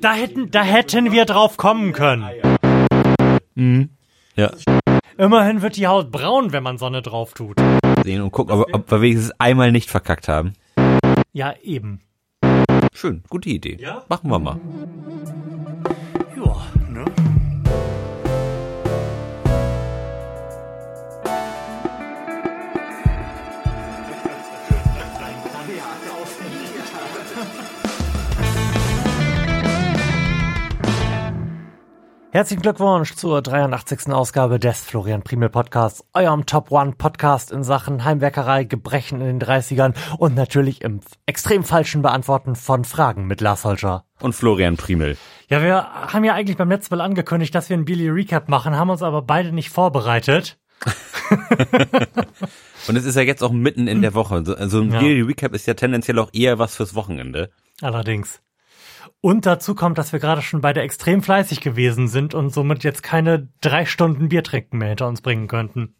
da hätten, da hätten wir drauf kommen können. Mhm. Ja. Immerhin wird die Haut braun, wenn man Sonne drauf tut. Sehen und gucken, ob, ob wir wenigstens einmal nicht verkackt haben. Ja, eben. Schön, gute Idee. Ja? Machen wir mal. Herzlichen Glückwunsch zur 83. Ausgabe des Florian Primel Podcasts, eurem Top One Podcast in Sachen Heimwerkerei, Gebrechen in den 30ern und natürlich im extrem falschen Beantworten von Fragen mit Lars Holscher. Und Florian Primel. Ja, wir haben ja eigentlich beim letzten Mal angekündigt, dass wir einen Billy Recap machen, haben uns aber beide nicht vorbereitet. Und es ist ja jetzt auch mitten in der Woche. So also ein Ja. Daily Recap ist ja tendenziell auch eher was fürs Wochenende. Allerdings. Und dazu kommt, dass wir gerade schon beide extrem fleißig gewesen sind und somit jetzt keine drei Stunden Bier trinken mehr hinter uns bringen könnten.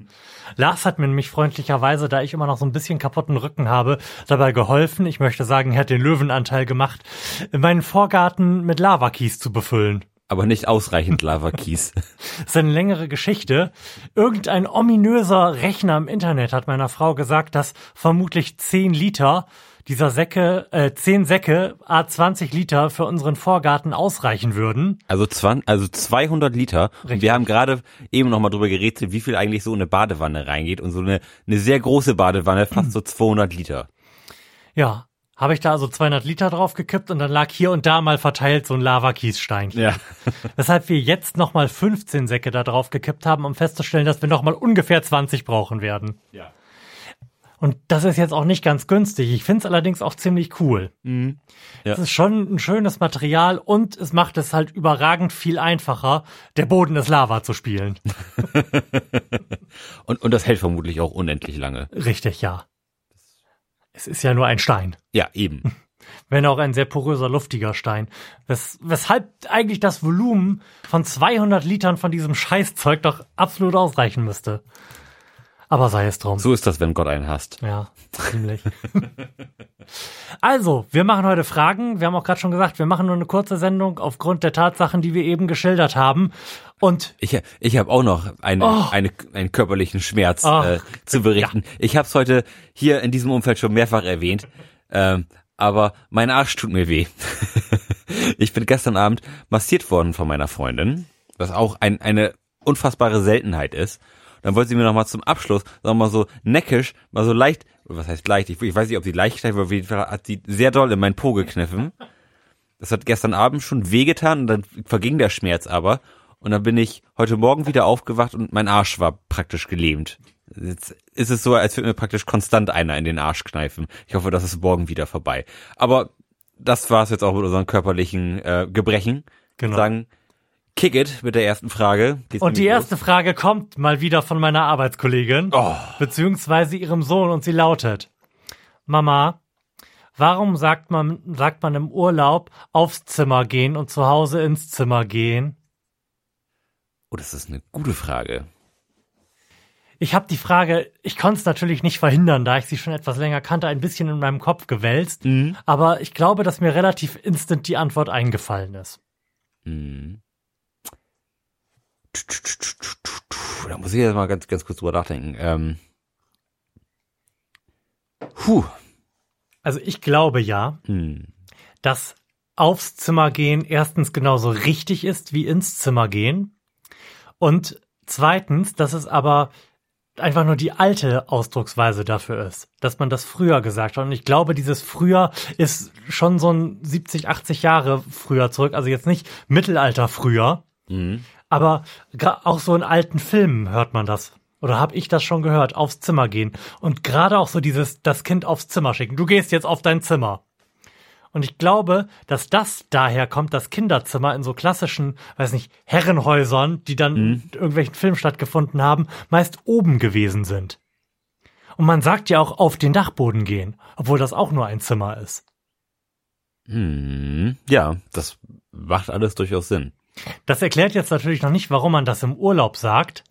Lars hat mir nämlich freundlicherweise, da ich immer noch so ein bisschen kaputten Rücken habe, dabei geholfen, ich möchte sagen, er hat den Löwenanteil gemacht, meinen Vorgarten mit Lavakies zu befüllen. Aber nicht ausreichend Lava-Kies. Das ist eine längere Geschichte. Irgendein ominöser Rechner im Internet hat meiner Frau gesagt, dass vermutlich 10 Liter dieser Säcke, äh, 10 Säcke, a 20 Liter für unseren Vorgarten ausreichen würden. Also, 20, also 200 Liter. Und Richtig. wir haben gerade eben noch mal drüber geredet, wie viel eigentlich so eine Badewanne reingeht. Und so eine, eine sehr große Badewanne, fast so 200 Liter. Ja, habe ich da also 200 Liter drauf gekippt und dann lag hier und da mal verteilt so ein Lavakiessteinchen. Ja. Weshalb wir jetzt nochmal 15 Säcke da drauf gekippt haben, um festzustellen, dass wir nochmal ungefähr 20 brauchen werden. Ja. Und das ist jetzt auch nicht ganz günstig. Ich finde es allerdings auch ziemlich cool. Mhm. Ja. Es ist schon ein schönes Material und es macht es halt überragend viel einfacher, der Boden ist Lava zu spielen. Und, und das hält vermutlich auch unendlich lange. Richtig, ja. Es ist ja nur ein Stein. Ja, eben. Wenn auch ein sehr poröser, luftiger Stein. Wes weshalb eigentlich das Volumen von 200 Litern von diesem Scheißzeug doch absolut ausreichen müsste. Aber sei es drum. So ist das, wenn Gott einen hasst. Ja, ziemlich. also, wir machen heute Fragen. Wir haben auch gerade schon gesagt, wir machen nur eine kurze Sendung aufgrund der Tatsachen, die wir eben geschildert haben. Und Ich, ich habe auch noch eine, Oh. eine, einen körperlichen Schmerz Ach, äh, zu berichten. Ich habe es heute hier in diesem Umfeld schon mehrfach erwähnt, ähm, aber mein Arsch tut mir weh. ich bin gestern Abend massiert worden von meiner Freundin, was auch ein, eine unfassbare Seltenheit ist. Dann wollte sie mir noch mal zum Abschluss, sagen wir mal so neckisch, mal so leicht, was heißt leicht, ich, ich weiß nicht, ob sie leicht war, aber auf jeden Fall hat sie sehr doll in meinen Po gekniffen. Das hat gestern Abend schon wehgetan und dann verging der Schmerz aber. Und dann bin ich heute Morgen wieder aufgewacht und mein Arsch war praktisch gelähmt. Jetzt ist es so, als würde mir praktisch konstant einer in den Arsch kneifen. Ich hoffe, das ist morgen wieder vorbei. Aber das war's jetzt auch mit unseren körperlichen äh, Gebrechen. Genau. Sagen, kick it mit der ersten Frage. Geht's Und die nämlich erste Frage kommt mal wieder von meiner Arbeitskollegin, Oh. beziehungsweise ihrem Sohn, und sie lautet: Mama, warum sagt man, sagt man im Urlaub aufs Zimmer gehen und zu Hause ins Zimmer gehen? Oh, das ist eine gute Frage. Ich habe die Frage, ich konnte es natürlich nicht verhindern, da ich sie schon etwas länger kannte, ein bisschen in meinem Kopf gewälzt. Mhm. Aber ich glaube, dass mir relativ instant die Antwort eingefallen ist. Mhm. Da muss ich jetzt mal ganz, ganz kurz drüber nachdenken. Ähm. Puh. Also ich glaube ja, Hm. dass aufs Zimmer gehen erstens genauso richtig ist wie ins Zimmer gehen. Und zweitens, dass es aber einfach nur die alte Ausdrucksweise dafür ist, dass man das früher gesagt hat. Und ich glaube, dieses früher ist schon so ein 70, 80 Jahre früher zurück. Also jetzt nicht Mittelalter früher, Mhm. Aber auch so in alten Filmen hört man das. Oder habe ich das schon gehört? Aufs Zimmer gehen. Und gerade auch so dieses, das Kind aufs Zimmer schicken. Du gehst jetzt auf dein Zimmer. Und ich glaube, dass das daher kommt, dass Kinderzimmer in so klassischen, weiß nicht, Herrenhäusern, die dann in irgendwelchen Filmen stattgefunden haben, meist oben gewesen sind. Und man sagt ja auch auf den Dachboden gehen, obwohl das auch nur ein Zimmer ist. Hm. Ja, das macht alles durchaus Sinn. Das erklärt jetzt natürlich noch nicht, warum man das im Urlaub sagt.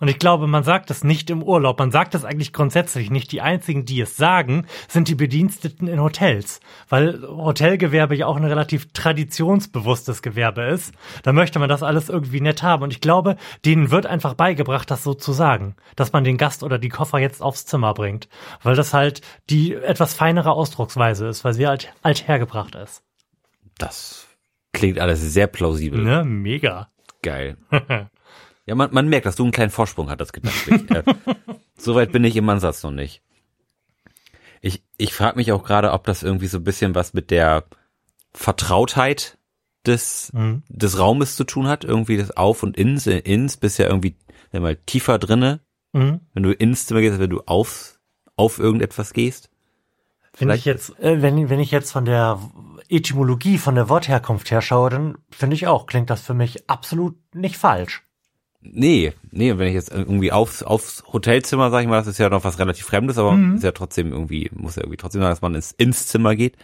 Und ich glaube, man sagt es nicht im Urlaub, man sagt es eigentlich grundsätzlich nicht. Die einzigen, die es sagen, sind die Bediensteten in Hotels, weil Hotelgewerbe ja auch ein relativ traditionsbewusstes Gewerbe ist. Da möchte man das alles irgendwie nett haben. Und ich glaube, denen wird einfach beigebracht, das so zu sagen, dass man den Gast oder die Koffer jetzt aufs Zimmer bringt, weil das halt die etwas feinere Ausdrucksweise ist, weil sie halt althergebracht ist. Das klingt alles sehr plausibel. Ne, mega. Geil. Ja, man, man merkt, dass du einen kleinen Vorsprung hattest gedanklich. äh, Soweit bin ich im Ansatz noch nicht. Ich, ich frage mich auch gerade, ob das irgendwie so ein bisschen was mit der Vertrautheit des, Mhm. des Raumes zu tun hat. Irgendwie das Auf und Ins, Ins bist ja irgendwie sag mal, tiefer drinne. Mhm. Wenn du ins Zimmer gehst, wenn du auf, auf irgendetwas gehst. Wenn ich Vielleicht- jetzt, äh, wenn, wenn ich jetzt von der Etymologie, von der Wortherkunft her schaue, dann finde ich auch, klingt das für mich absolut nicht falsch. Nee, nee, wenn ich jetzt irgendwie aufs, aufs Hotelzimmer, sag ich mal, das ist ja noch was relativ Fremdes, aber Mhm. ist ja trotzdem irgendwie, muss ja irgendwie trotzdem sagen, dass man ins, ins Zimmer geht.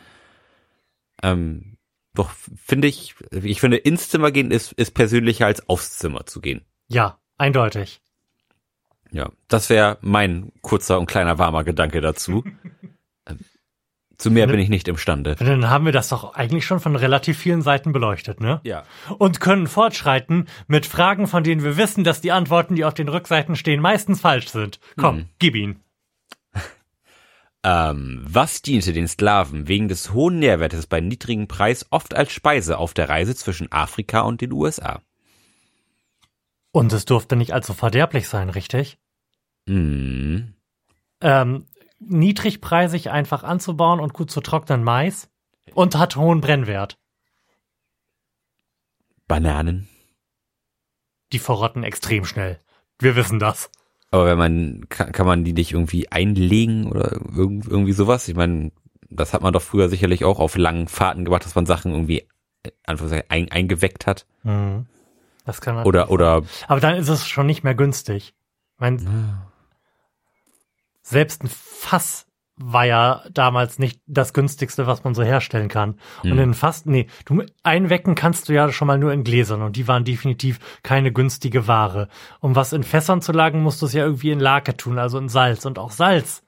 Ähm, doch finde ich, ich finde, ins Zimmer gehen ist, ist persönlicher als aufs Zimmer zu gehen. Ja, eindeutig. Ja, das wäre mein kurzer und kleiner warmer Gedanke dazu. zu mehr Ne? bin ich nicht imstande. Dann haben wir das doch eigentlich schon von relativ vielen Seiten beleuchtet, ne? Ja. Und können fortschreiten mit Fragen, von denen wir wissen, dass die Antworten, die auf den Rückseiten stehen, meistens falsch sind. Komm, Hm. gib ihn. Ähm, was diente den Sklaven wegen des hohen Nährwertes bei niedrigem Preis oft als Speise auf der Reise zwischen Afrika und den USA? Und es durfte nicht allzu verderblich sein, richtig? Hm. ähm, niedrigpreisig einfach anzubauen und gut zu trocknen Mais und hat hohen Brennwert. Bananen. Die verrotten extrem schnell. Wir wissen das. Aber wenn man, kann, kann man die nicht irgendwie einlegen oder irgend, irgendwie sowas? Ich meine, das hat man doch früher sicherlich auch auf langen Fahrten gemacht, dass man Sachen irgendwie äh, Anführungszeichen, ein, eingeweckt hat. Mhm. Das kann man. Oder, oder, Aber dann ist es schon nicht mehr günstig. Ich mein, selbst ein Fass war ja damals nicht das günstigste, was man so herstellen kann. Und Hm. in Fass, nee, du einwecken kannst du ja schon mal nur in Gläsern und die waren definitiv keine günstige Ware. Um was in Fässern zu lagern, musst du es ja irgendwie in Lake tun, also in Salz. Und auch Salz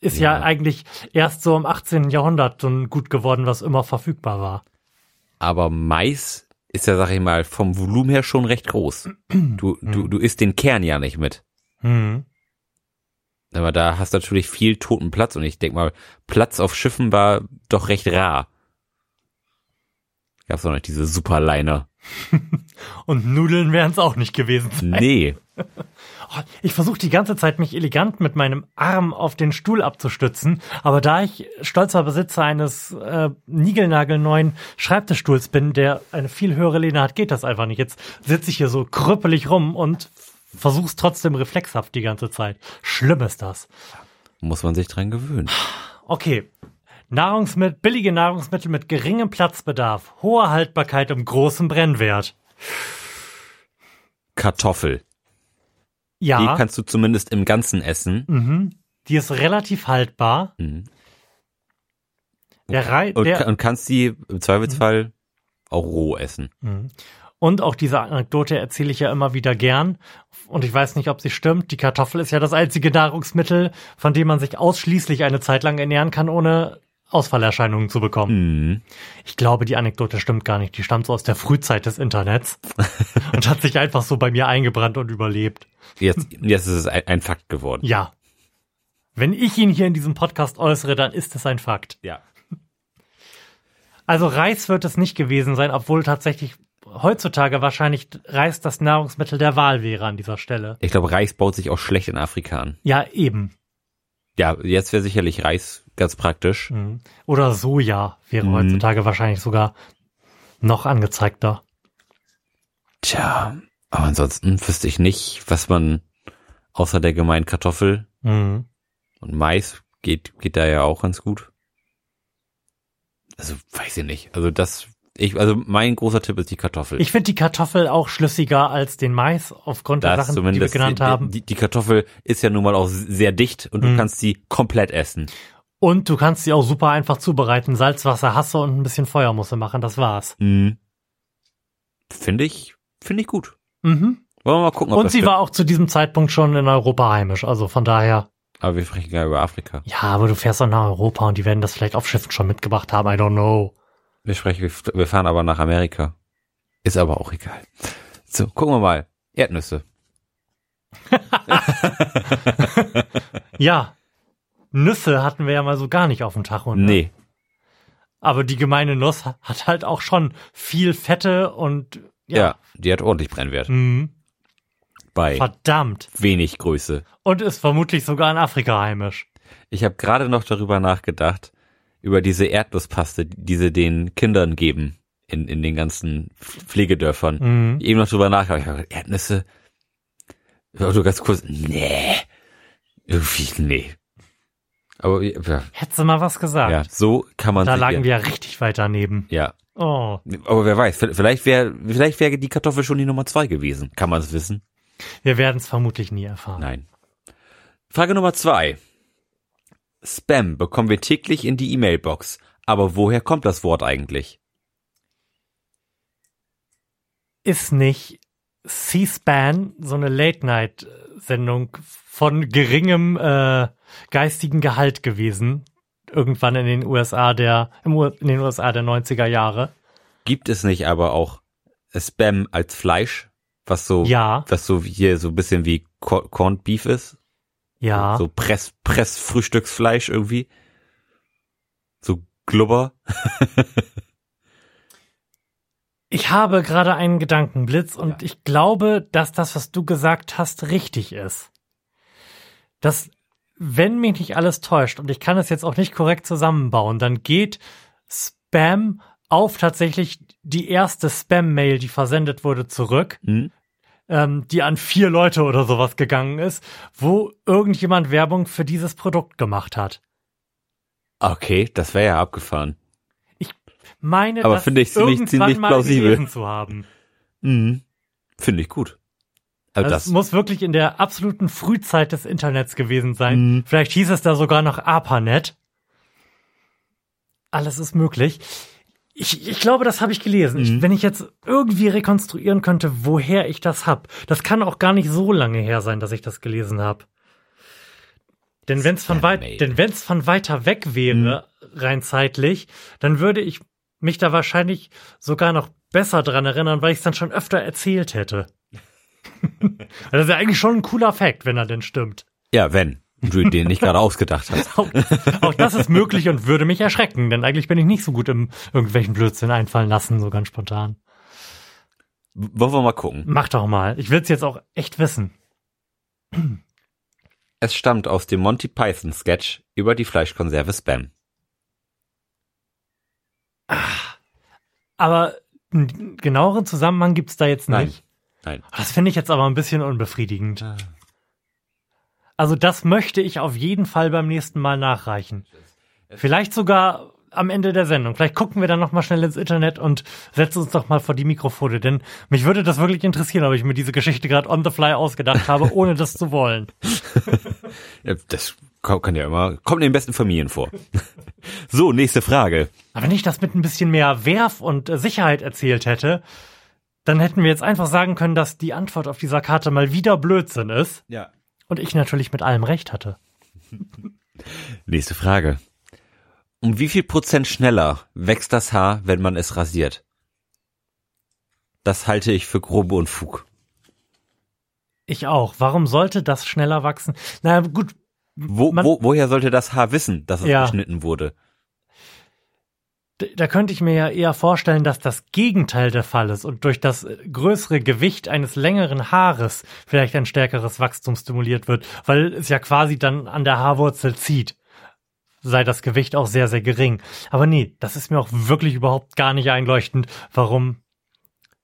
ist ja, Ja. eigentlich erst so im 18. Jahrhundert so gut geworden, was immer verfügbar war. aber Mais ist ja, sag ich mal, vom Volumen her schon recht groß. Du, du, du isst den Kern ja nicht mit. Hm. Aber da hast du natürlich viel toten Platz und ich denk mal, Platz auf Schiffen war doch recht rar. Gab's doch nicht diese Superliner. Und Nudeln wären es auch nicht gewesen. Nee. Oh, Ich versuche die ganze Zeit, mich elegant mit meinem Arm auf den Stuhl abzustützen, aber da ich stolzer Besitzer eines äh, niegelnagelneuen Schreibtischstuhls bin, der eine viel höhere Lehne hat, geht das einfach nicht. Jetzt sitze ich hier so krüppelig rum und versuch's trotzdem reflexhaft die ganze Zeit. Schlimm ist das. Muss man sich dran gewöhnen. Okay. Nahrungsmittel, billige Nahrungsmittel mit geringem Platzbedarf, hoher Haltbarkeit und großem Brennwert. Kartoffel. Die Ja, kannst du zumindest im Ganzen essen. mhm, die ist relativ haltbar. Mhm. Der, Rei Und, der, und kannst die im Zweifelsfall auch roh essen. Und auch diese Anekdote erzähle ich ja immer wieder gern. Und ich weiß nicht, ob sie stimmt. Die Kartoffel ist ja das einzige Nahrungsmittel, von dem man sich ausschließlich eine Zeit lang ernähren kann, ohne Ausfallerscheinungen zu bekommen. Mhm. Ich glaube, die Anekdote stimmt gar nicht. Die stammt so aus der Frühzeit des Internets und hat sich einfach so bei mir eingebrannt und überlebt. Jetzt, jetzt ist es ein, ein Fakt geworden. Ja. Wenn ich ihn hier in diesem Podcast äußere, dann ist es ein Fakt. Ja. Also Reis wird es nicht gewesen sein, obwohl tatsächlich heutzutage wahrscheinlich Reis das Nahrungsmittel der Wahl wäre an dieser Stelle. Ich glaube, Reis baut sich auch schlecht in Afrika an. Ja, eben. Ja, jetzt wäre sicherlich Reis ganz praktisch. Mhm. Oder Soja wäre Mhm. heutzutage wahrscheinlich sogar noch angezeigter. Tja, aber ansonsten wüsste ich nicht, was man außer der gemeinen Kartoffel Mhm. und Mais geht, geht da ja auch ganz gut. Also, weiß ich nicht. Also das, ich, also mein großer Tipp ist die Kartoffel. Ich finde die Kartoffel auch schlüssiger als den Mais aufgrund der das Sachen, die wir genannt die, haben. Die, die Kartoffel ist ja nun mal auch sehr dicht und du Mhm. kannst sie komplett essen. Und du kannst sie auch super einfach zubereiten. Salzwasser, Hasse und ein bisschen Feuer musst du machen, das war's. Mhm. Finde ich, finde ich gut. Mhm. Wollen wir mal gucken, ob Und das sie stimmt. war auch zu diesem Zeitpunkt schon in Europa heimisch. Also von daher, Aber wir sprechen ja über Afrika. ja, aber du fährst doch nach Europa und die werden das vielleicht auf Schiffen schon mitgebracht haben. I don't know. Wir sprechen, wir- fahren aber nach Amerika. Ist aber auch egal. So, gucken wir mal. Erdnüsse. Ja. Nüsse hatten wir ja mal so gar nicht auf dem Tacho. Ne? Nee. Aber die gemeine Nuss hat halt auch schon viel Fette und Ja. ja. die hat ordentlich Brennwert. Mhm. Bei Verdammt. wenig Größe. Und ist vermutlich sogar in Afrika heimisch. Ich habe gerade noch darüber nachgedacht, über diese Erdnusspaste, die sie den Kindern geben in, in den ganzen Pflegedörfern. Mhm. Eben noch drüber nachgedacht. Ich hab gedacht, Erdnüsse? Du ganz kurz, nee. Irgendwie, nee. Aber ja, Hättest du mal was gesagt. ja so kann man da lagen ja, wir ja richtig weit daneben. Ja, Oh. aber wer weiß, vielleicht wäre vielleicht wäre die Kartoffel schon die Nummer zwei gewesen. Kann man es wissen? Wir werden es vermutlich nie erfahren. Nein. Frage Nummer zwei. Spam bekommen wir täglich in die E-Mail-Box. Aber woher kommt das Wort eigentlich? Ist nicht C-SPAN so eine Late-Night-Sendung von geringem äh, geistigen Gehalt gewesen? Irgendwann in den USA der, in den USA der 90er Jahre. Gibt es nicht aber auch Spam als Fleisch, was so, Ja, was so hier so ein bisschen wie Co- Corned Beef ist? Ja. So Press, Press Frühstücksfleisch irgendwie? So Glubber? Ich habe gerade einen Gedankenblitz und Ja. ich glaube, dass das, was du gesagt hast, richtig ist. Dass, wenn mich nicht alles täuscht, und ich kann es jetzt auch nicht korrekt zusammenbauen, dann geht Spam auf tatsächlich die erste Spam-Mail, die versendet wurde, zurück, Hm? Ähm, die an vier Leute oder sowas gegangen ist, wo irgendjemand Werbung für dieses Produkt gemacht hat. Okay, das wäre ja abgefahren. Meine, Aber das finde ich ziemlich- irgendwann ziemlich mal plausibel. gelesen zu haben. Mhm. Finde ich gut. Also es das, muss wirklich in der absoluten Frühzeit des Internets gewesen sein. Mhm. Vielleicht hieß es da sogar noch ARPANET. Alles ist möglich. Ich, ich glaube, das habe ich gelesen. Ich, Mhm. wenn ich jetzt irgendwie rekonstruieren könnte, woher ich das hab, das kann auch gar nicht so lange her sein, dass ich das gelesen habe. Denn wenn es von weit, denn wenn's von weiter weg wäre, rein zeitlich, dann würde ich mich da wahrscheinlich sogar noch besser dran erinnern, weil ich es dann schon öfter erzählt hätte. das ist ja eigentlich schon ein cooler Fact, wenn er denn stimmt. ja, wenn du den nicht gerade ausgedacht hast. Auch, auch das ist möglich und würde mich erschrecken, denn eigentlich bin ich nicht so gut im irgendwelchen Blödsinn einfallen lassen, so ganz spontan. Wollen wir mal gucken. Mach doch mal. Ich will's jetzt auch echt wissen. Es stammt aus dem Monty Python Sketch über die Fleischkonserve Spam. Aber einen genaueren Zusammenhang gibt's da jetzt Nein. nicht. Nein. Das finde ich jetzt aber ein bisschen unbefriedigend. Also das möchte ich auf jeden Fall beim nächsten Mal nachreichen. Vielleicht sogar am Ende der Sendung. Vielleicht gucken wir dann noch mal schnell ins Internet und setzen uns doch mal vor die Mikrofone, denn mich würde das wirklich interessieren, ob ich mir diese Geschichte gerade on the fly ausgedacht habe, ohne das zu wollen. Das kann kann ja immer, kommt in den besten Familien vor. So, nächste Frage. Aber wenn ich das mit ein bisschen mehr Werf und äh, Sicherheit erzählt hätte, dann hätten wir jetzt einfach sagen können, dass die Antwort auf dieser Karte mal wieder Blödsinn ist Ja. Und ich natürlich mit allem recht hatte. Nächste Frage. Um wie viel Prozent schneller wächst das Haar, wenn man es rasiert? Das halte ich für grobe Unfug. Ich auch. Warum sollte das schneller wachsen? Na gut, Wo, wo, woher sollte das Haar wissen, dass es Ja. geschnitten wurde? Da könnte ich mir ja eher vorstellen, dass das Gegenteil der Fall ist und durch das äh, größere Gewicht eines längeren Haares vielleicht ein stärkeres Wachstum stimuliert wird, weil es ja quasi dann an der Haarwurzel zieht. Sei das Gewicht auch sehr, sehr gering. Aber nee, das ist mir auch wirklich überhaupt gar nicht einleuchtend, warum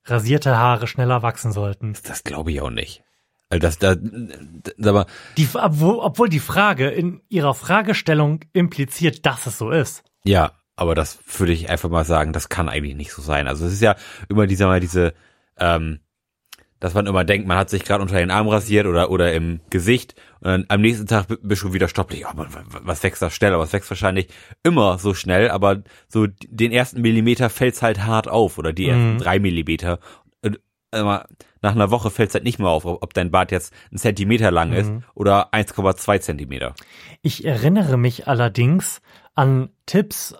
rasierte Haare schneller wachsen sollten. Das glaube ich auch nicht. Also das, da, da, aber Die, obwohl, obwohl die Frage in ihrer Fragestellung impliziert, dass es so ist. Ja, aber das würde ich einfach mal sagen, das kann eigentlich nicht so sein. Also es ist ja immer dieser mal diese, ähm, dass man immer denkt, man hat sich gerade unter den Arm rasiert oder oder im Gesicht und dann am nächsten Tag bist du wieder stopplich. Ja, man, was wächst da schnell? Aber es wächst wahrscheinlich immer so schnell, aber so den ersten Millimeter fällt's halt hart auf oder die ersten Mhm. drei Millimeter. Und immer, nach einer Woche fällt es halt nicht mehr auf, ob dein Bart jetzt ein Zentimeter lang ist Mhm. oder 1,2 Zentimeter. Ich erinnere mich allerdings an Tipps,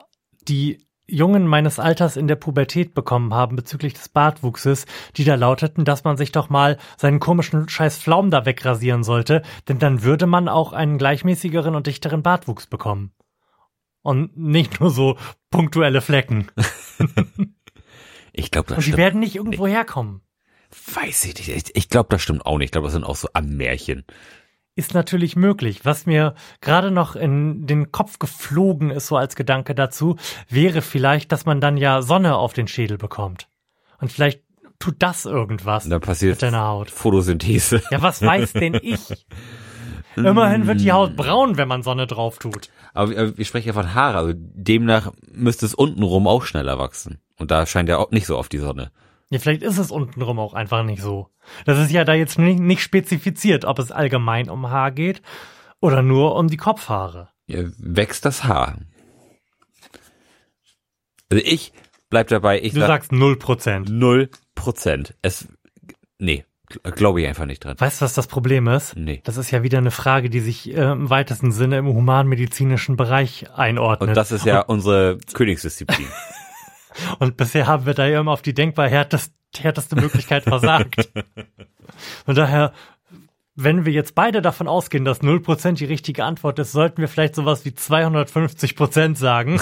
die Jungen meines Alters in der Pubertät bekommen haben bezüglich des Bartwuchses, die da lauteten, dass man sich doch mal seinen komischen scheiß Pflaumen da wegrasieren sollte, denn dann würde man auch einen gleichmäßigeren und dichteren Bartwuchs bekommen. Und nicht nur so punktuelle Flecken. Ich glaube, das Und die stimmt. werden nicht irgendwo herkommen. Weiß ich nicht. Ich, ich glaube, das stimmt auch nicht. Ich glaube, das sind auch so Ammärchen. Ist natürlich möglich. Was mir gerade noch in den Kopf geflogen ist, so als Gedanke dazu, wäre vielleicht, dass man dann ja Sonne auf den Schädel bekommt. Und vielleicht tut das irgendwas dann passiert mit deiner Haut. Photosynthese. Ja, was weiß denn ich? Immerhin wird die Haut braun, wenn man Sonne drauf tut. Aber wir, wir sprechen ja von Haare. Also demnach müsste es untenrum auch schneller wachsen. Und da scheint ja auch nicht so oft die Sonne. Ja, vielleicht ist es untenrum auch einfach nicht so. Das ist ja da jetzt nicht, nicht spezifiziert, ob es allgemein um Haar geht oder nur um die Kopfhaare. Ja, wächst das Haar. Also ich bleib dabei, ich Du sag sagst null Prozent. null Prozent. Es, nee, glaube ich einfach nicht dran. Weißt du, was das Problem ist? Nee. Das ist ja wieder eine Frage, die sich äh, im weitesten Sinne im humanmedizinischen Bereich einordnet. Und das ist ja unsere Königsdisziplin. Und bisher haben wir da ja immer auf die denkbar härtest, härteste Möglichkeit versagt. Von daher, wenn wir jetzt beide davon ausgehen, dass 0% die richtige Antwort ist, sollten wir vielleicht sowas wie 250% sagen,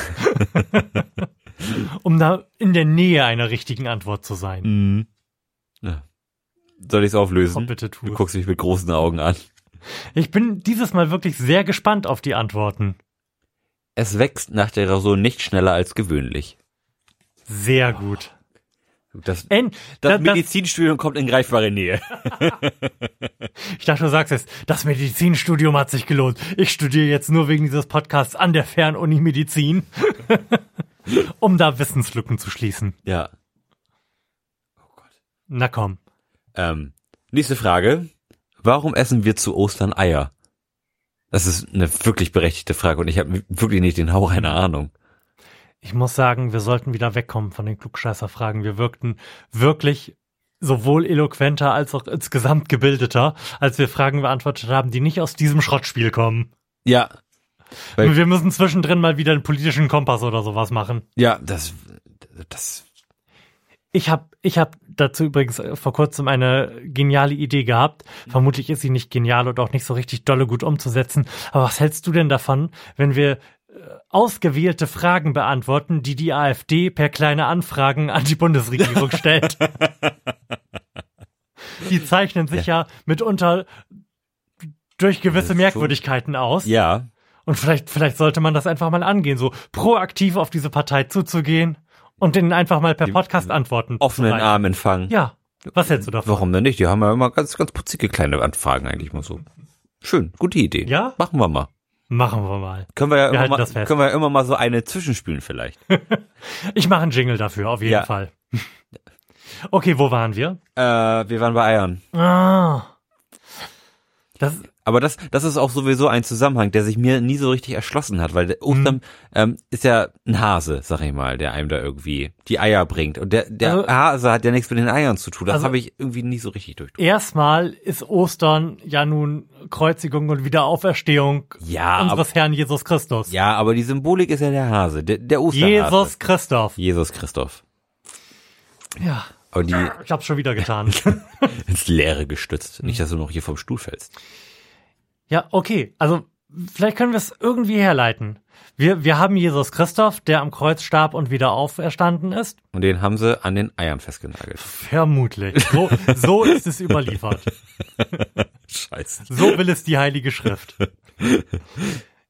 um da in der Nähe einer richtigen Antwort zu sein. mhm. ja. Soll ich es auflösen? Oh, bitte tu Du guckst mich mit großen Augen an. Ich bin dieses Mal wirklich sehr gespannt auf die Antworten. Es wächst nach der Rasur nicht schneller als gewöhnlich. Sehr gut. Das, En, das da- das, Medizinstudium kommt in greifbare Nähe. ich dachte, du sagst jetzt, das Medizinstudium hat sich gelohnt. Ich studiere jetzt nur wegen dieses Podcasts an der Fernuni Medizin, um da Wissenslücken zu schließen. Ja. Na komm. Ähm, nächste Frage. Warum essen wir zu Ostern Eier? Das ist eine wirklich berechtigte Frage und ich habe wirklich nicht den Hauch einer Ahnung. Ich muss sagen, wir sollten wieder wegkommen von den Klugscheißer-Fragen. Wir wirkten wirklich sowohl eloquenter als auch insgesamt gebildeter, als wir Fragen beantwortet haben, die nicht aus diesem Schrottspiel kommen. Ja. Wir müssen zwischendrin mal wieder einen politischen Kompass oder sowas machen. Ja, das, das, Ich habe ich hab dazu übrigens äh, vor kurzem eine geniale Idee gehabt. Vermutlich ist sie nicht genial und auch nicht so richtig dolle gut umzusetzen. Aber was hältst du denn davon, wenn wir ausgewählte Fragen beantworten, die die AfD per kleine Anfragen an die Bundesregierung stellt? die zeichnen sich ja, mitunter durch gewisse Merkwürdigkeiten aus. ja, Und vielleicht, vielleicht sollte man das einfach mal angehen, so proaktiv auf diese Partei zuzugehen und denen einfach mal per Podcast antworten. offenen. Arm empfangen. Ja. Was hältst du davon? Warum denn nicht? Die haben ja immer ganz, ganz putzige kleine Anfragen eigentlich mal so. Schön, gute Idee. Ja? Machen wir mal. Machen wir mal. Können wir ja Wir immer mal, können wir ja immer mal so eine zwischenspülen vielleicht. Ich mache einen Jingle dafür, auf jeden Ja. Fall. Okay, wo waren wir? äh, wir waren bei Eiern. Ah. Das, Aber das, das ist auch sowieso ein Zusammenhang, der sich mir nie so richtig erschlossen hat, weil der Ostern ähm, ist ja ein Hase, sag ich mal, der einem da irgendwie die Eier bringt. Und der, der Also- Hase hat ja nichts mit den Eiern zu tun. Das Also- habe ich irgendwie nie so richtig durch. erstmal ist Ostern ja nun Kreuzigung und Wiederauferstehung Ja, unseres Herrn Jesus Christus. Ja, aber die Symbolik ist ja der Hase, der, der Osterhase. Jesus Christoph. Jesus Christoph. Ja, Aber die ich hab's schon wieder getan. ins Leere gestützt. Nicht, dass du noch hier vom Stuhl fällst. Ja, okay. Also vielleicht können wir es irgendwie herleiten. Wir, wir haben Jesus Christoph, der am Kreuz starb und wieder auferstanden ist. Und den haben sie an den Eiern festgenagelt. Vermutlich. So, so ist es überliefert. Scheiße. So will es die Heilige Schrift.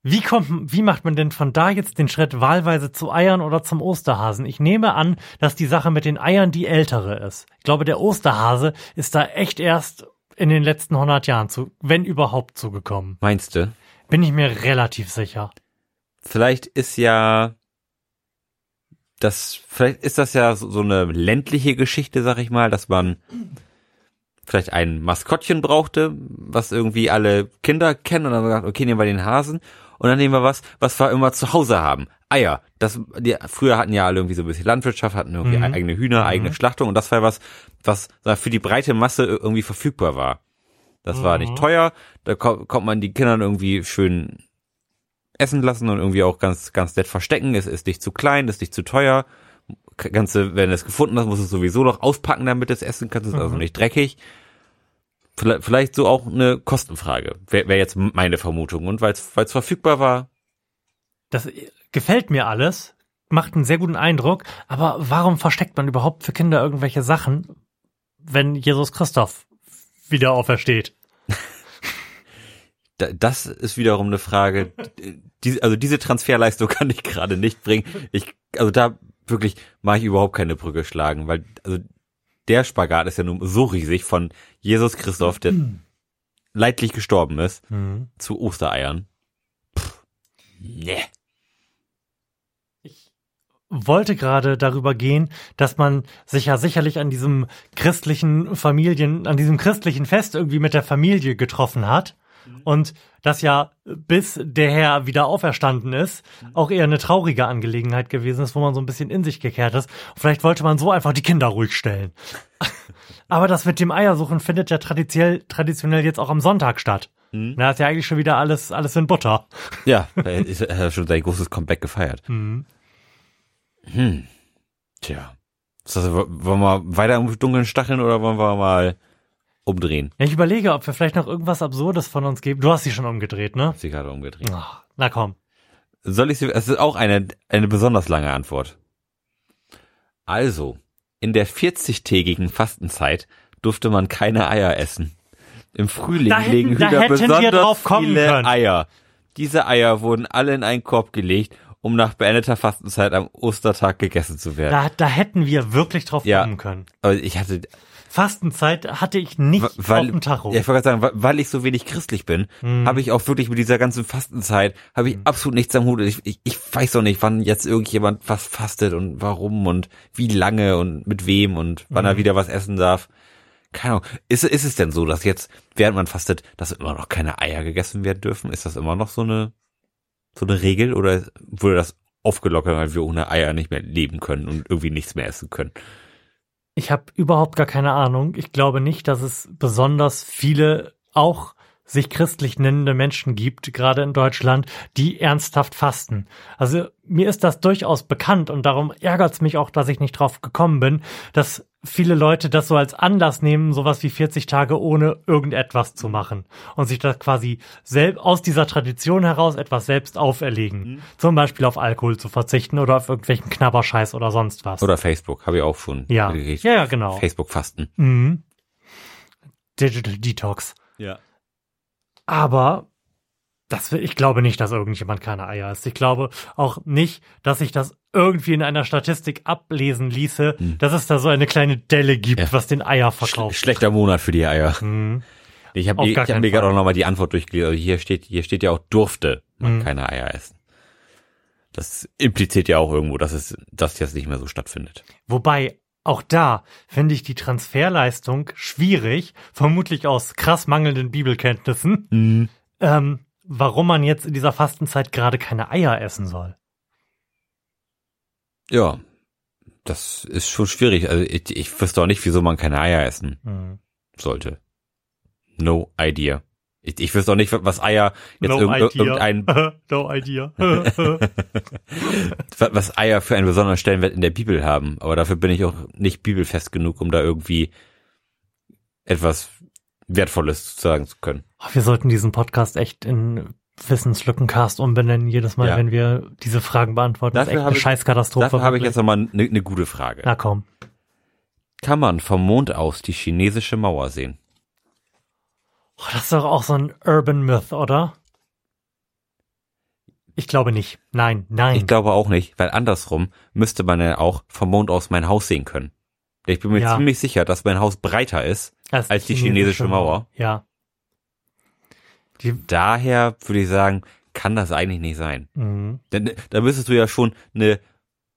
Wie kommt, wie macht man denn von da jetzt den Schritt wahlweise zu Eiern oder zum Osterhasen? Ich nehme an, dass die Sache mit den Eiern die ältere ist. Ich glaube, der Osterhase ist da echt erst in den letzten 100 Jahren zu, wenn überhaupt zugekommen. Meinst du? Bin ich mir relativ sicher. Vielleicht ist ja das, vielleicht ist das ja so so eine ländliche Geschichte, sag ich mal, dass man vielleicht ein Maskottchen brauchte, was irgendwie alle Kinder kennen und dann sagt, okay, nehmen wir den Hasen. Und dann nehmen wir was, was wir immer zu Hause haben. Eier. Das, die, früher hatten ja alle irgendwie so ein bisschen Landwirtschaft, hatten irgendwie Mhm. eigene Hühner, eigene Schlachtung und das war was, was für die breite Masse irgendwie verfügbar war. Das war Mhm. nicht teuer, da ko kommt man die Kindern irgendwie schön essen lassen und irgendwie auch ganz, ganz nett verstecken. Es ist nicht zu klein, ist nicht zu teuer. Ganze, wenn du es gefunden hast, musst du es sowieso noch auspacken, damit du es essen kannst. Es ist also Mhm. nicht dreckig. Vielleicht, vielleicht so auch eine Kostenfrage. Wäre wär jetzt meine Vermutung. Und weil es verfügbar war, Das gefällt mir alles, macht einen sehr guten Eindruck, aber warum versteckt man überhaupt für Kinder irgendwelche Sachen, wenn Jesus Christoph wieder aufersteht? da, das ist wiederum eine Frage. Die, also diese Transferleistung kann ich gerade nicht bringen. Ich, also da wirklich mache ich überhaupt keine Brücke schlagen, weil also der Spagat ist ja nun so riesig von Jesus Christoph, der leidlich gestorben ist, Mhm. zu Ostereiern. Pff, nee. Ich wollte gerade darüber gehen, dass man sich ja sicherlich an diesem christlichen Familien, an diesem christlichen Fest irgendwie mit der Familie getroffen hat. Und das ja, bis der Herr wieder auferstanden ist, auch eher eine traurige Angelegenheit gewesen ist, wo man so ein bisschen in sich gekehrt ist. Vielleicht wollte man so einfach die Kinder ruhig stellen. Aber das mit dem Eiersuchen findet ja traditionell, traditionell jetzt auch am Sonntag statt. Da ist ja eigentlich schon wieder alles, alles in Butter. Ja, ist er hat schon sein großes Comeback gefeiert. Mhm. Hm. Tja. Das, wollen wir weiter im dunklen Stacheln oder wollen wir mal umdrehen? Ja, ich überlege, ob wir vielleicht noch irgendwas Absurdes von uns geben. Du hast sie schon umgedreht, ne? Sie gerade umgedreht. Ach, na komm. Soll ich sie, es ist auch eine, eine besonders lange Antwort. Also, in der 40-tägigen Fastenzeit durfte man keine Eier essen. Im Frühling Da legen Hühner hätten wir besonders drauf kommen viele können. Eier. Diese Eier wurden alle in einen Korb gelegt, um nach beendeter Fastenzeit am Ostertag gegessen zu werden. Da, da hätten wir wirklich drauf Ja. kommen können. Aber ich hatte, Fastenzeit hatte ich nicht weil, auf dem Tacho. Ja, ich wollte gerade sagen, weil ich so wenig christlich bin, Mhm. habe ich auch wirklich mit dieser ganzen Fastenzeit, habe ich absolut nichts am Hut. Ich, ich, ich weiß doch nicht, wann jetzt irgendjemand was fastet und warum und wie lange und mit wem und wann Mhm. er wieder was essen darf. Keine Ahnung. Ist, ist es denn so, dass jetzt, während man fastet, dass immer noch keine Eier gegessen werden dürfen? Ist das immer noch so eine, so eine Regel oder wurde das aufgelockert, weil wir ohne Eier nicht mehr leben können und irgendwie nichts mehr essen können? Ich habe überhaupt gar keine Ahnung. Ich glaube nicht, dass es besonders viele auch sich christlich nennende Menschen gibt, gerade in Deutschland, die ernsthaft fasten. Also mir ist das durchaus bekannt und darum ärgert es mich auch, dass ich nicht drauf gekommen bin, dass viele Leute das so als Anlass nehmen, sowas wie 40 Tage ohne irgendetwas zu machen und sich das quasi selbst aus dieser Tradition heraus etwas selbst auferlegen. Zum Beispiel auf Alkohol zu verzichten oder auf irgendwelchen Knabberscheiß oder sonst was. Oder Facebook, habe ich auch schon. Ja. Ja, ja, genau. Facebook-Fasten. Mhm. Digital Detox. Ja. Aber das, ich glaube nicht, dass irgendjemand keine Eier isst. Ich glaube auch nicht, dass sich das irgendwie in einer Statistik ablesen ließe, dass es da so eine kleine Delle gibt, Ja. was den Eier Schle verkauft. schlechter Monat für die Eier. Mhm. Ich habe hab keinen mir gerade auch nochmal die Antwort durchgelesen. Also hier steht, hier steht ja auch durfte man Mhm. keine Eier essen. Das impliziert ja auch irgendwo, dass es, dass jetzt nicht mehr so stattfindet. Wobei, auch da finde ich die Transferleistung schwierig, vermutlich aus krass mangelnden Bibelkenntnissen, ähm, warum man jetzt in dieser Fastenzeit gerade keine Eier essen soll. Ja. Das ist schon schwierig. Also ich, ich wüsste auch nicht, wieso man keine Eier essen Mhm. sollte. No idea. Ich, ich wüsste auch nicht, was Eier jetzt No irg idea. irgendein, no idea. was Eier für einen besonderen Stellenwert in der Bibel haben. Aber dafür bin ich auch nicht bibelfest genug, um da irgendwie etwas Wertvolles sagen zu können. Wir sollten diesen Podcast echt in Wissenslückencast umbenennen, jedes Mal, Ja. wenn wir diese Fragen beantworten. Das ist Dafür echt habe eine ich- Scheißkatastrophe. Dafür habe ich jetzt nochmal eine ne gute Frage. Na komm. Kann man vom Mond aus die chinesische Mauer sehen? Oh, das ist doch auch so ein Urban Myth, oder? Ich glaube nicht. Nein, nein. Ich glaube auch nicht, weil andersrum müsste man ja auch vom Mond aus mein Haus sehen können. Ich bin mir Ja. ziemlich sicher, dass mein Haus breiter ist. als die chinesische Mauer. Ja. Die, Daher würde ich sagen, kann das eigentlich nicht sein. mhm. Denn da müsstest du ja schon eine,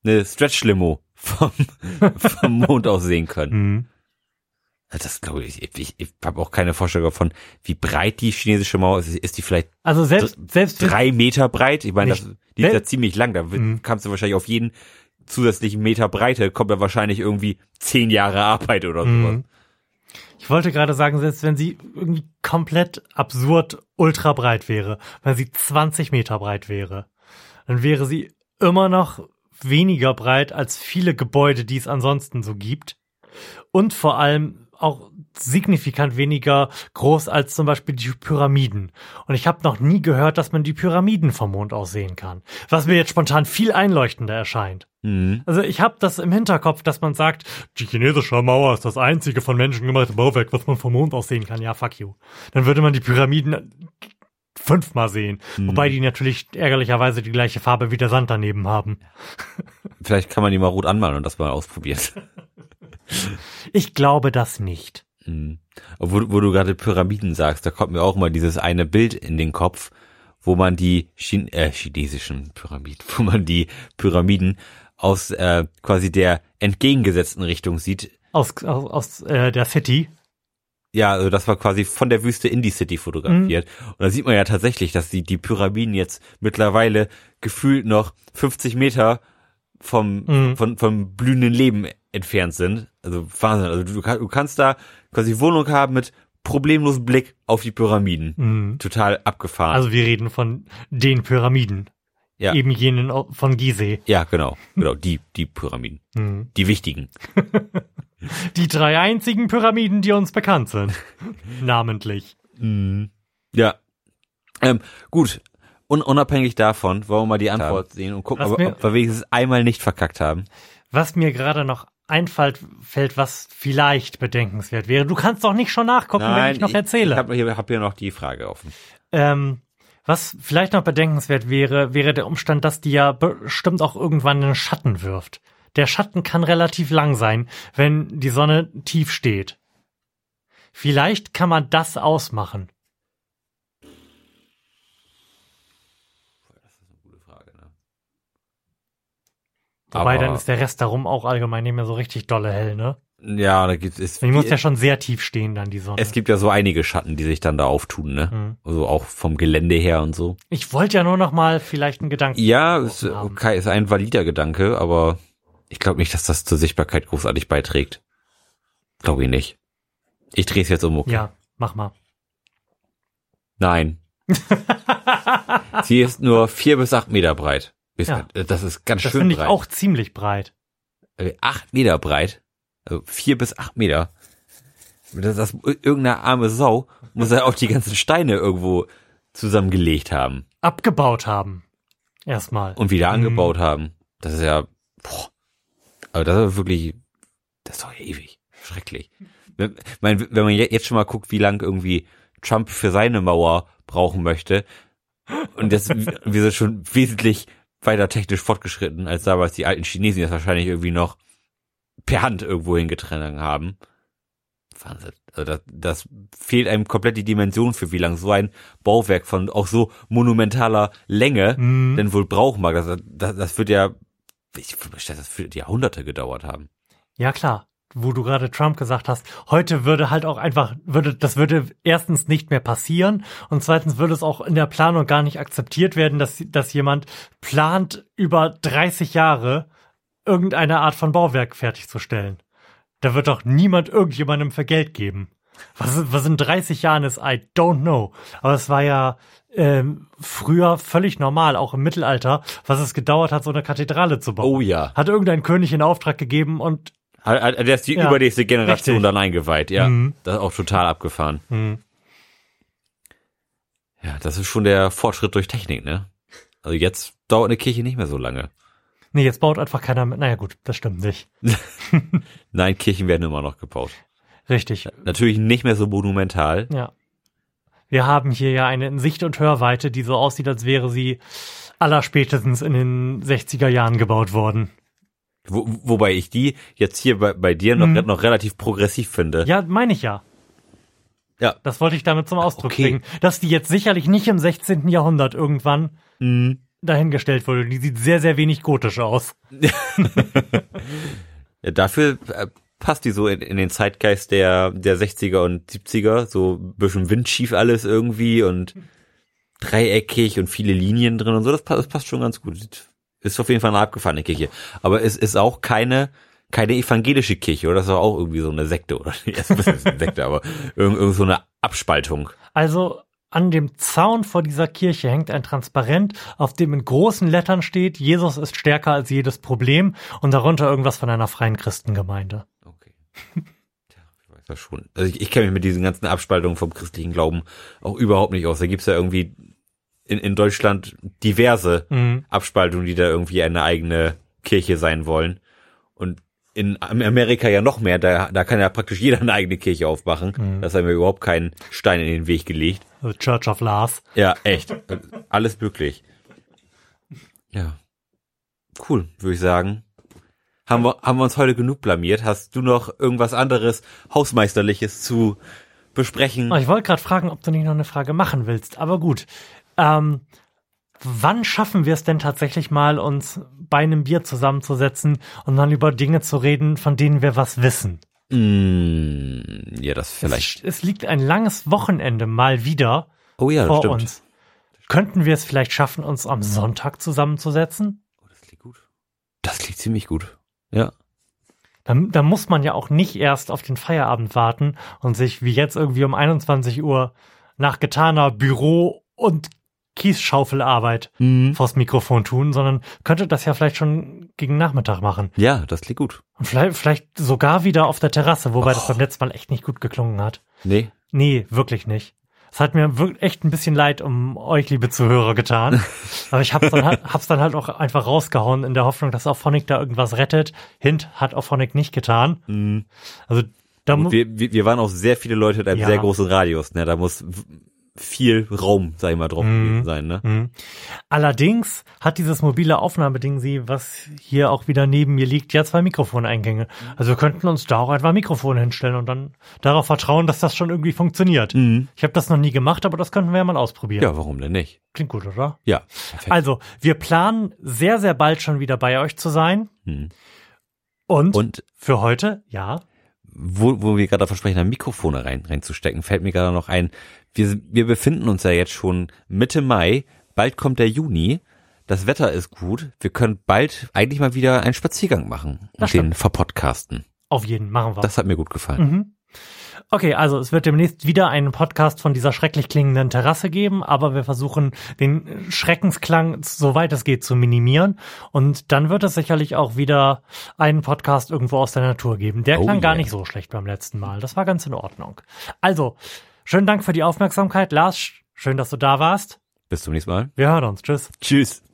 eine Stretch-Limo vom, vom Mond aus sehen können. Mhm. Das glaube ich. Ich, ich, habe auch keine Vorstellung davon, wie breit die chinesische Mauer ist. Ist die vielleicht Also selbst, selbst drei Meter breit? Ich meine, das, die ist ja ziemlich lang. Da Mhm. kannst du wahrscheinlich auf jeden zusätzlichen Meter Breite kommt da wahrscheinlich irgendwie zehn Jahre Arbeit oder sowas. Mhm. Ich wollte gerade sagen, selbst wenn sie irgendwie komplett absurd ultra breit wäre, wenn sie 20 Meter breit wäre, dann wäre sie immer noch weniger breit als viele Gebäude, die es ansonsten so gibt. Und vor allem auch signifikant weniger groß als zum Beispiel die Pyramiden. Und ich habe noch nie gehört, dass man die Pyramiden vom Mond aus sehen kann. Was mir jetzt spontan viel einleuchtender erscheint. Mhm. Also ich habe das im Hinterkopf, dass man sagt, die chinesische Mauer ist das einzige von Menschen gemachte Bauwerk, was man vom Mond aus sehen kann. Ja, fuck you. Dann würde man die Pyramiden fünfmal sehen. Wobei die natürlich ärgerlicherweise die gleiche Farbe wie der Sand daneben haben. Vielleicht kann man die mal rot anmalen und das mal ausprobieren. Ich glaube das nicht. Mhm. Obwohl, wo du gerade Pyramiden sagst, da kommt mir auch mal dieses eine Bild in den Kopf, wo man die Chin äh, chinesischen Pyramiden, wo man die Pyramiden aus äh, quasi der entgegengesetzten Richtung sieht. Aus, aus, aus äh, der City. Ja, also das war quasi von der Wüste in die City fotografiert. Und da sieht man ja tatsächlich, dass die, die Pyramiden jetzt mittlerweile gefühlt noch 50 Meter vom, Mhm. von, vom blühenden Leben entfernt sind. Also Wahnsinn. Also du, du kannst da quasi Wohnung haben mit problemlosen Blick auf die Pyramiden. Mhm. Total abgefahren. Also wir reden von den Pyramiden. Ja. Eben jenen von Gizeh. ja, genau. Genau, die, die Pyramiden. Mhm. Die wichtigen. Die drei einzigen Pyramiden, die uns bekannt sind. Namentlich. Ja. Ähm, gut. Un unabhängig davon, wollen wir mal die Antwort sehen und gucken, ob, ob wir wenigstens einmal nicht verkackt haben. Was mir gerade noch einfällt, fällt, was vielleicht bedenkenswert wäre. Du kannst doch nicht schon nachgucken, wenn ich noch erzähle. Ich habe hier, hab hier noch die Frage offen. ähm, was vielleicht noch bedenkenswert wäre, wäre der Umstand, dass die ja bestimmt auch irgendwann einen Schatten wirft. Der Schatten kann relativ lang sein, wenn die Sonne tief steht. Vielleicht kann man das ausmachen. Das ist eine gute Frage, ne? Wobei Aber- dann ist der Rest darum auch allgemein nicht mehr so richtig dolle hell, ne? Ja, da gibt es. Die muss ja schon sehr tief stehen, dann die Sonne. Es gibt ja so einige Schatten, die sich dann da auftun, ne? Hm. Also auch vom Gelände her und so. Ich wollte ja nur noch mal vielleicht einen Gedanken. Ja, ist, okay, ist ein valider Gedanke, aber ich glaube nicht, dass das zur Sichtbarkeit großartig beiträgt. Glaube ich nicht. Ich drehe es jetzt um. Okay. Ja, mach mal. Nein. Sie ist nur vier bis acht Meter breit. Ist- Ja. Das ist ganz Das schön finde ich auch ziemlich breit. Äh, Acht Meter breit. Also vier bis acht Meter. Das, das irgendeine arme Sau muss ja auch die ganzen Steine irgendwo zusammengelegt haben Abgebaut haben. Erstmal. und wieder Mhm. angebaut haben. Das ist ja, boah. Aber das ist wirklich, das ist doch ewig. Schrecklich. Wenn, mein, wenn man je- jetzt schon mal guckt, wie lang irgendwie Trump für seine Mauer brauchen möchte, und das, wir sind schon wesentlich weiter technisch fortgeschritten, als damals die alten Chinesen, das wahrscheinlich irgendwie noch per Hand irgendwo hingetragen haben. Wahnsinn. Also das, das fehlt einem komplett die Dimension für wie lang so ein Bauwerk von auch so monumentaler Länge Mhm. denn wohl brauchen mag. Das, das, das wird ja, ich verstehe, das wird Jahrhunderte gedauert haben. Ja, klar. Wo du gerade Trump gesagt hast, heute würde halt auch einfach, würde, das würde erstens nicht mehr passieren und zweitens würde es auch in der Planung gar nicht akzeptiert werden, dass, dass jemand plant, über 30 Jahre irgendeine Art von Bauwerk fertigzustellen. Da wird doch niemand irgendjemandem für Geld geben. Was, was in 30 Jahren ist, I don't know. Aber es war ja ähm, früher völlig normal, auch im Mittelalter, was es gedauert hat, so eine Kathedrale zu bauen. Oh ja. Hat irgendein König in Auftrag gegeben und Hat- Der ist die Ja, übernächste Generation richtig. dann eingeweiht, ja. Mhm. Das ist auch total abgefahren. hm, Ja, das ist schon der Fortschritt durch Technik, ne? Also jetzt dauert eine Kirche nicht mehr so lange. Nee, jetzt baut einfach keiner mehr. Naja, gut, das stimmt nicht. Nein, Kirchen werden immer noch gebaut. Richtig, Natürlich nicht mehr so monumental. ja. Wir haben hier ja eine in Sicht- und Hörweite, die so aussieht, als wäre sie allerspätestens in den 60er Jahren gebaut worden. Wo, wobei ich die jetzt hier bei, bei dir noch, Mhm. noch relativ progressiv finde. Ja, meine ich ja. Ja. Das wollte ich damit zum Ausdruck Okay. bringen. Dass die jetzt sicherlich nicht im 16. Jahrhundert irgendwann Mhm. dahingestellt wurde. Die sieht sehr, sehr wenig gotisch aus. Ja, dafür äh, passt die so in, in den Zeitgeist der, der 60er und 70er, so ein bisschen windschief alles irgendwie und dreieckig und viele Linien drin und so, das, das passt schon ganz gut. Ist auf jeden Fall eine abgefahrene Kirche. Aber es ist auch keine, keine evangelische Kirche, oder? Das ist auch irgendwie so eine Sekte, oder? Erst ein bisschen eine Sekte, aber irgend, irgend so eine Abspaltung. Also an dem Zaun vor dieser Kirche hängt ein Transparent, auf dem in großen Lettern steht, Jesus ist stärker als jedes Problem und darunter irgendwas von einer freien Christengemeinde. Okay. Tja, ich weiß das schon. Also ich, ich kenne mich mit diesen ganzen Abspaltungen vom christlichen Glauben auch überhaupt nicht aus. Da gibt's ja irgendwie in, in Deutschland diverse Mhm. Abspaltungen, die da irgendwie eine eigene Kirche sein wollen. Und in Amerika ja noch mehr, da, da kann ja praktisch jeder eine eigene Kirche aufmachen. Mhm. Das haben wir überhaupt keinen Stein in den Weg gelegt. The Church of Lars. Ja, echt. Alles möglich. Ja. Cool, würde ich sagen. Haben wir, haben wir uns heute genug blamiert? Hast du noch irgendwas anderes Hausmeisterliches zu besprechen? Oh, ich wollte gerade fragen, ob du nicht noch eine Frage machen willst, aber gut. Ähm, wann schaffen wir es denn tatsächlich mal, uns bei einem Bier zusammenzusetzen und dann über Dinge zu reden, von denen wir was wissen? Mm, ja, das vielleicht. Es, es liegt ein langes Wochenende mal wieder Oh ja, vor stimmt. uns. Könnten wir es vielleicht schaffen, uns am Sonntag zusammenzusetzen? Oh, das klingt gut. Das klingt ziemlich gut. Ja. Dann, dann muss man ja auch nicht erst auf den Feierabend warten und sich wie jetzt irgendwie um 21 Uhr nach getaner Büro- und Kiesschaufelarbeit Mhm. vors Mikrofon tun, sondern könnte das ja vielleicht schon gegen Nachmittag machen. Ja, das klingt gut. Und vielleicht, vielleicht sogar wieder auf der Terrasse, wobei das Och. beim letzten Mal echt nicht gut geklungen hat. Nee. Nee, wirklich nicht. Es hat mir wirklich echt ein bisschen leid um euch, liebe Zuhörer, getan. Aber ich hab's dann, halt- hab's dann halt auch einfach rausgehauen in der Hoffnung, dass Auphonic da irgendwas rettet. Hint hat Auphonic nicht getan. Mhm. Also da muss wir, wir, waren auch sehr viele Leute in einem Ja. sehr großen Radius. Ne? Da muss viel Raum, sag ich mal, drauf gewesen sein. Ne? Mhm. Allerdings hat dieses mobile Aufnahmeding sie, was hier auch wieder neben mir liegt, ja zwei Mikrofoneingänge. Also wir könnten uns da auch einfach Mikrofone hinstellen und dann darauf vertrauen, dass das schon irgendwie funktioniert. Mhm. Ich habe das noch nie gemacht, aber das könnten wir ja mal ausprobieren. Ja, warum denn nicht? Klingt gut, oder? Ja. Perfekt. Also, wir planen sehr, sehr bald schon wieder bei euch zu sein. Mhm. Und, Und für heute, ja, wo, wo wir gerade versprechen haben, Mikrofone rein, reinzustecken, fällt mir gerade noch ein, wir, wir befinden uns ja jetzt schon Mitte Mai, bald kommt der Juni, das Wetter ist gut, wir können bald eigentlich mal wieder einen Spaziergang machen Das und den stimmt. verpodcasten. auf jeden machen wir. Das hat mir gut gefallen. Mhm. Okay, also es wird demnächst wieder einen Podcast von dieser schrecklich klingenden Terrasse geben, aber wir versuchen den Schreckensklang, soweit es geht, zu minimieren. Und dann wird es sicherlich auch wieder einen Podcast irgendwo aus der Natur geben. Der Oh klang gar yeah. nicht so schlecht beim letzten Mal. Das war ganz in Ordnung. Also, schönen Dank für die Aufmerksamkeit, Lars. Schön, dass du da warst. Bis zum nächsten Mal. Wir hören uns. Tschüss. Tschüss.